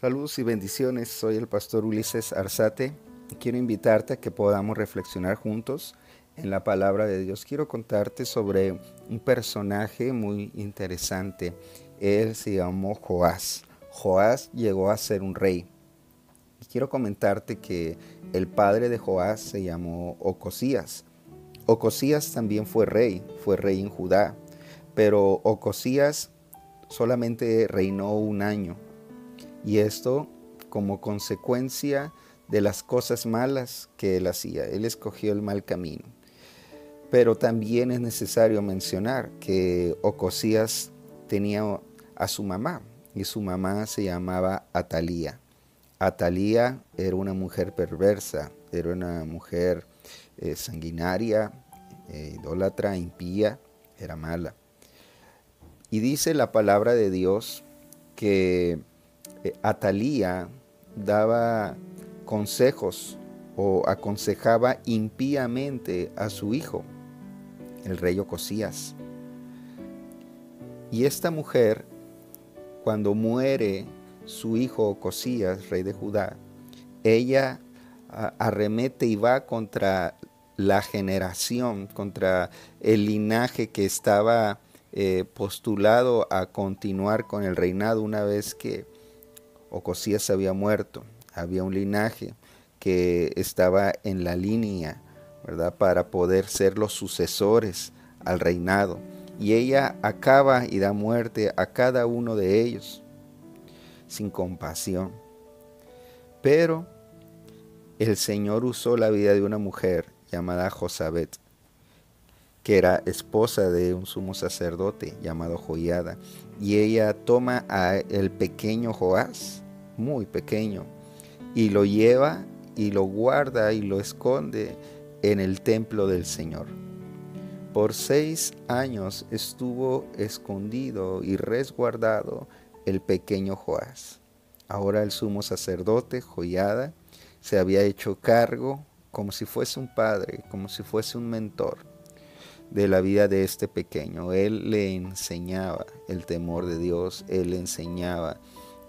Saludos y bendiciones, soy el pastor Ulises Arzate y quiero invitarte a que podamos reflexionar juntos en la palabra de Dios. Quiero contarte sobre un personaje muy interesante. Él se llamó Joás. Joás llegó a ser un rey. Y quiero comentarte que el padre de Joás se llamó Ocosías. Ocosías también fue rey, fue rey en Judá, pero Ocosías solamente reinó un año y esto como consecuencia de las cosas malas que él hacía. Él escogió el mal camino. Pero también es necesario mencionar que Ocosías tenía a su mamá y su mamá se llamaba Atalía. Atalía era una mujer perversa, era una mujer eh, sanguinaria, eh, idólatra, impía, era mala. Y dice la palabra de Dios que eh, Atalía daba consejos o aconsejaba impíamente a su hijo, el rey Ocosías. Y esta mujer, cuando muere su hijo Ocosías, rey de Judá, ella arremete y va contra la generación, contra el linaje que estaba eh, postulado a continuar con el reinado una vez que Ocosías había muerto. Había un linaje que estaba en la línea, ¿verdad? Para poder ser los sucesores al reinado. Y ella acaba y da muerte a cada uno de ellos sin compasión. Pero el Señor usó la vida de una mujer llamada Josabet, que era esposa de un sumo sacerdote llamado Joiada, y ella toma a el pequeño Joás, muy pequeño, y lo lleva y lo guarda y lo esconde en el templo del Señor. Por seis años estuvo escondido y resguardado el pequeño Joás. Ahora el sumo sacerdote, Joiada, se había hecho cargo como si fuese un padre, como si fuese un mentor de la vida de este pequeño. Él le enseñaba el temor de Dios, él le enseñaba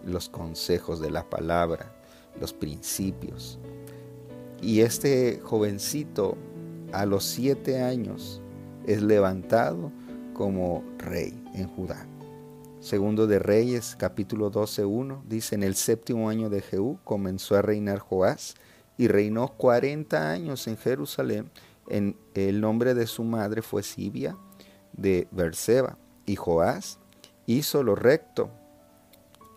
los consejos de la palabra, los principios. Y este jovencito a los siete años es levantado como rey en Judá. Segundo de Reyes, capítulo 12.1, dice, en el séptimo año de Jehú comenzó a reinar Joás y reinó cuarenta años en Jerusalén. En el nombre de su madre fue Sibia de Berseba. Y Joás hizo lo recto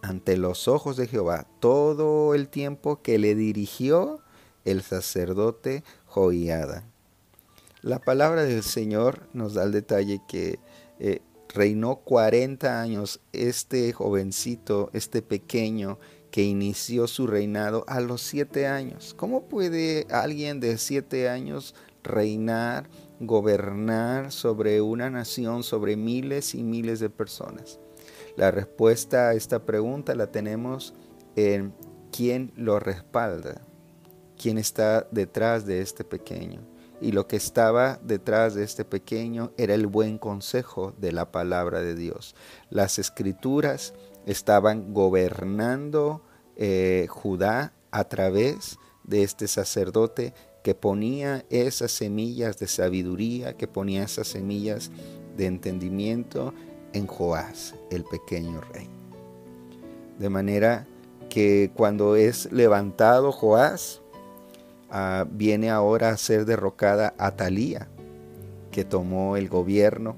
ante los ojos de Jehová todo el tiempo que le dirigió el sacerdote Joiada. La palabra del Señor nos da el detalle que eh, reinó 40 años este jovencito, este pequeño que inició su reinado a los 7 años. ¿Cómo puede alguien de 7 años reinar, gobernar sobre una nación, sobre miles y miles de personas? La respuesta a esta pregunta la tenemos en quién lo respalda, quién está detrás de este pequeño. Y lo que estaba detrás de este pequeño era el buen consejo de la palabra de Dios. Las escrituras estaban gobernando eh, Judá a través de este sacerdote que ponía esas semillas de sabiduría, que ponía esas semillas de entendimiento en Joás, el pequeño rey. De manera que cuando es levantado Joás, ah, viene ahora a ser derrocada Atalía, que tomó el gobierno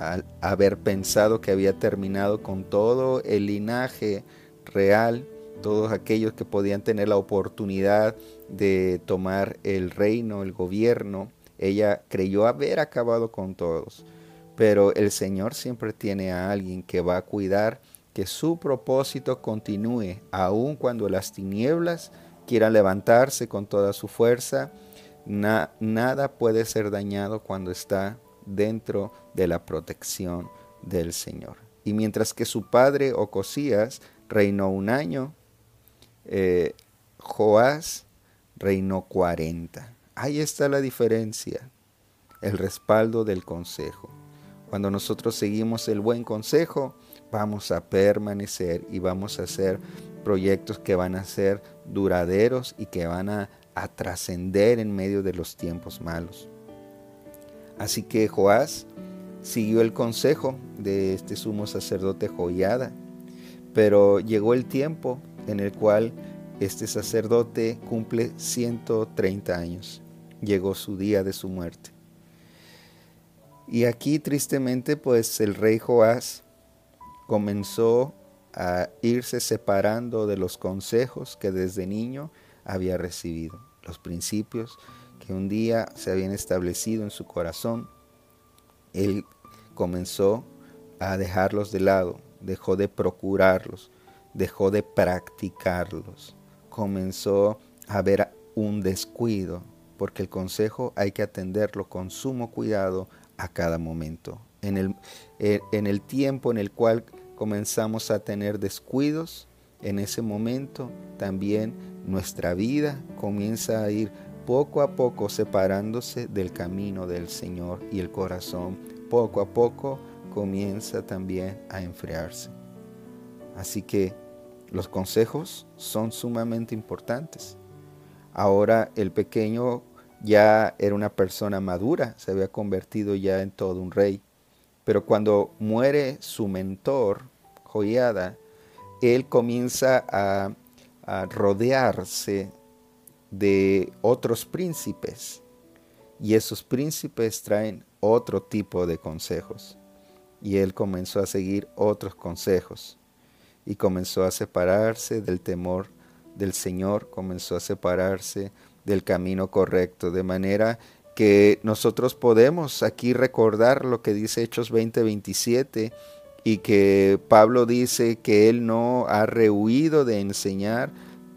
al haber pensado que había terminado con todo el linaje real, todos aquellos que podían tener la oportunidad de tomar el reino, el gobierno. Ella creyó haber acabado con todos pero el Señor siempre tiene a alguien que va a cuidar que su propósito continúe, aun cuando las tinieblas quieran levantarse con toda su fuerza. nada puede ser dañado cuando está dentro de la protección del Señor. Y mientras que su padre Ocosías reinó un año, eh, Joás reinó cuarenta. Ahí está la diferencia, el respaldo del consejo. Cuando nosotros seguimos el buen consejo, vamos a permanecer y vamos a hacer proyectos que van a ser duraderos y que van a, trascender en medio de los tiempos malos. Así que Joás siguió el consejo de este sumo sacerdote Joiada, pero llegó el tiempo en el cual este sacerdote cumple 130 años. Llegó su día de su muerte. Y aquí tristemente pues el rey Joás comenzó a irse separando de los consejos que desde niño había recibido, los principios que un día se habían establecido en su corazón. Él comenzó a dejarlos de lado, dejó de procurarlos, dejó de practicarlos, comenzó a haber un descuido, porque el consejo hay que atenderlo con sumo cuidado a cada momento. En el, eh, en el tiempo en el cual comenzamos a tener descuidos, en ese momento también nuestra vida comienza a ir poco a poco separándose del camino del Señor y el corazón poco a poco comienza también a enfriarse. Así que los consejos son sumamente importantes. Ahora el pequeño ya era una persona madura, se había convertido ya en todo un rey. Pero cuando muere su mentor, Joiada, él comienza a, rodearse de otros príncipes y esos príncipes traen otro tipo de consejos. Y él comenzó a seguir otros consejos y comenzó a separarse del temor del Señor, comenzó a separarse del camino correcto, de manera que nosotros podemos aquí recordar lo que dice Hechos 20:27 y que Pablo dice que él no ha rehuido de enseñar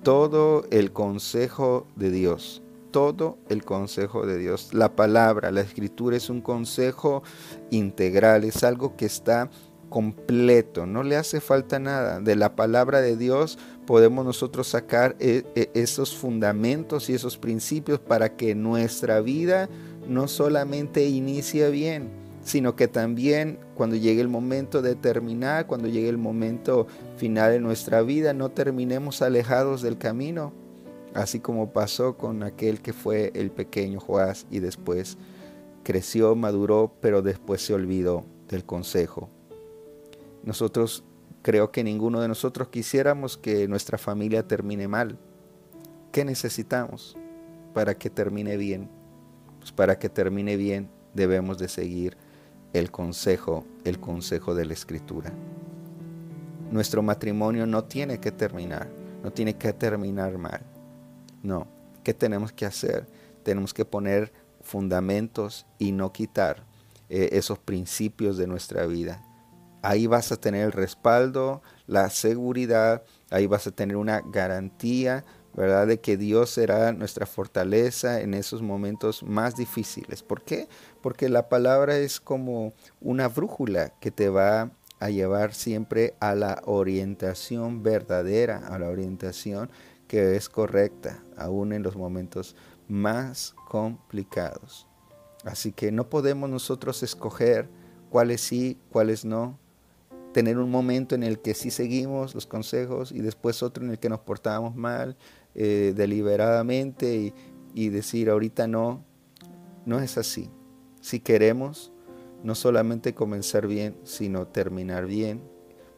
todo el consejo de Dios, todo el consejo de Dios. La palabra, la escritura es un consejo integral, es algo que está completo, no le hace falta nada. De la palabra de Dios podemos nosotros sacar e, e, esos fundamentos y esos principios para que nuestra vida no solamente inicie bien, sino que también cuando llegue el momento de terminar, cuando llegue el momento final de nuestra vida, no terminemos alejados del camino, así como pasó con aquel que fue el pequeño Joás y después creció, maduró, pero después se olvidó del consejo. Nosotros creo que ninguno de nosotros quisiéramos que nuestra familia termine mal. ¿Qué necesitamos para que termine bien? Pues para que termine bien debemos de seguir el consejo, el consejo de la escritura. Nuestro matrimonio no tiene que terminar, no tiene que terminar mal. No, ¿qué tenemos que hacer? Tenemos que poner fundamentos y no quitar eh, esos principios de nuestra vida ahí vas a tener el respaldo, la seguridad, ahí vas a tener una garantía, ¿verdad? De que Dios será nuestra fortaleza en esos momentos más difíciles. ¿Por qué? Porque la palabra es como una brújula que te va a llevar siempre a la orientación verdadera, a la orientación que es correcta, aún en los momentos más complicados. Así que no podemos nosotros escoger cuáles sí, cuáles no, tener un momento en el que sí seguimos los consejos y después otro en el que nos portábamos mal eh, deliberadamente y, y decir ahorita no, no es así. Si queremos no solamente comenzar bien, sino terminar bien,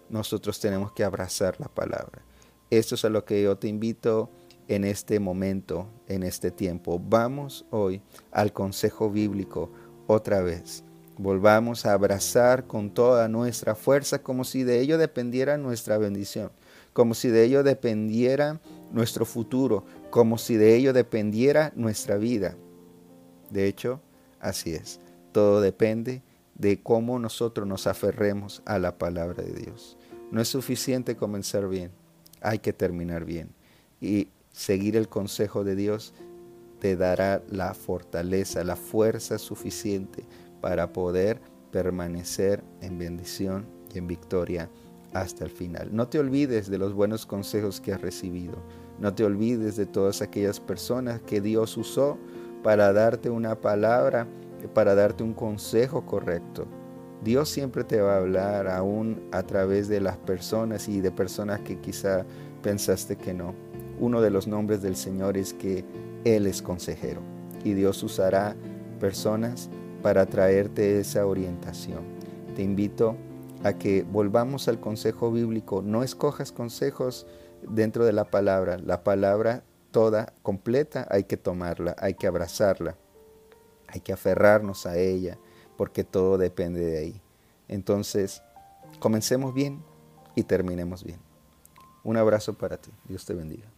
nosotros tenemos que abrazar la palabra. Esto es a lo que yo te invito en este momento, en este tiempo. Vamos hoy al consejo bíblico otra vez. Volvamos a abrazar con toda nuestra fuerza como si de ello dependiera nuestra bendición, como si de ello dependiera nuestro futuro, como si de ello dependiera nuestra vida. De hecho, así es. Todo depende de cómo nosotros nos aferremos a la palabra de Dios. No es suficiente comenzar bien, hay que terminar bien. Y seguir el consejo de Dios te dará la fortaleza, la fuerza suficiente para poder permanecer en bendición y en victoria hasta el final. No te olvides de los buenos consejos que has recibido. No te olvides de todas aquellas personas que Dios usó para darte una palabra, para darte un consejo correcto. Dios siempre te va a hablar aún a través de las personas y de personas que quizá pensaste que no. Uno de los nombres del Señor es que Él es consejero y Dios usará personas para traerte esa orientación. Te invito a que volvamos al consejo bíblico. No escojas consejos dentro de la palabra. La palabra toda, completa, hay que tomarla, hay que abrazarla, hay que aferrarnos a ella, porque todo depende de ahí. Entonces, comencemos bien y terminemos bien. Un abrazo para ti. Dios te bendiga.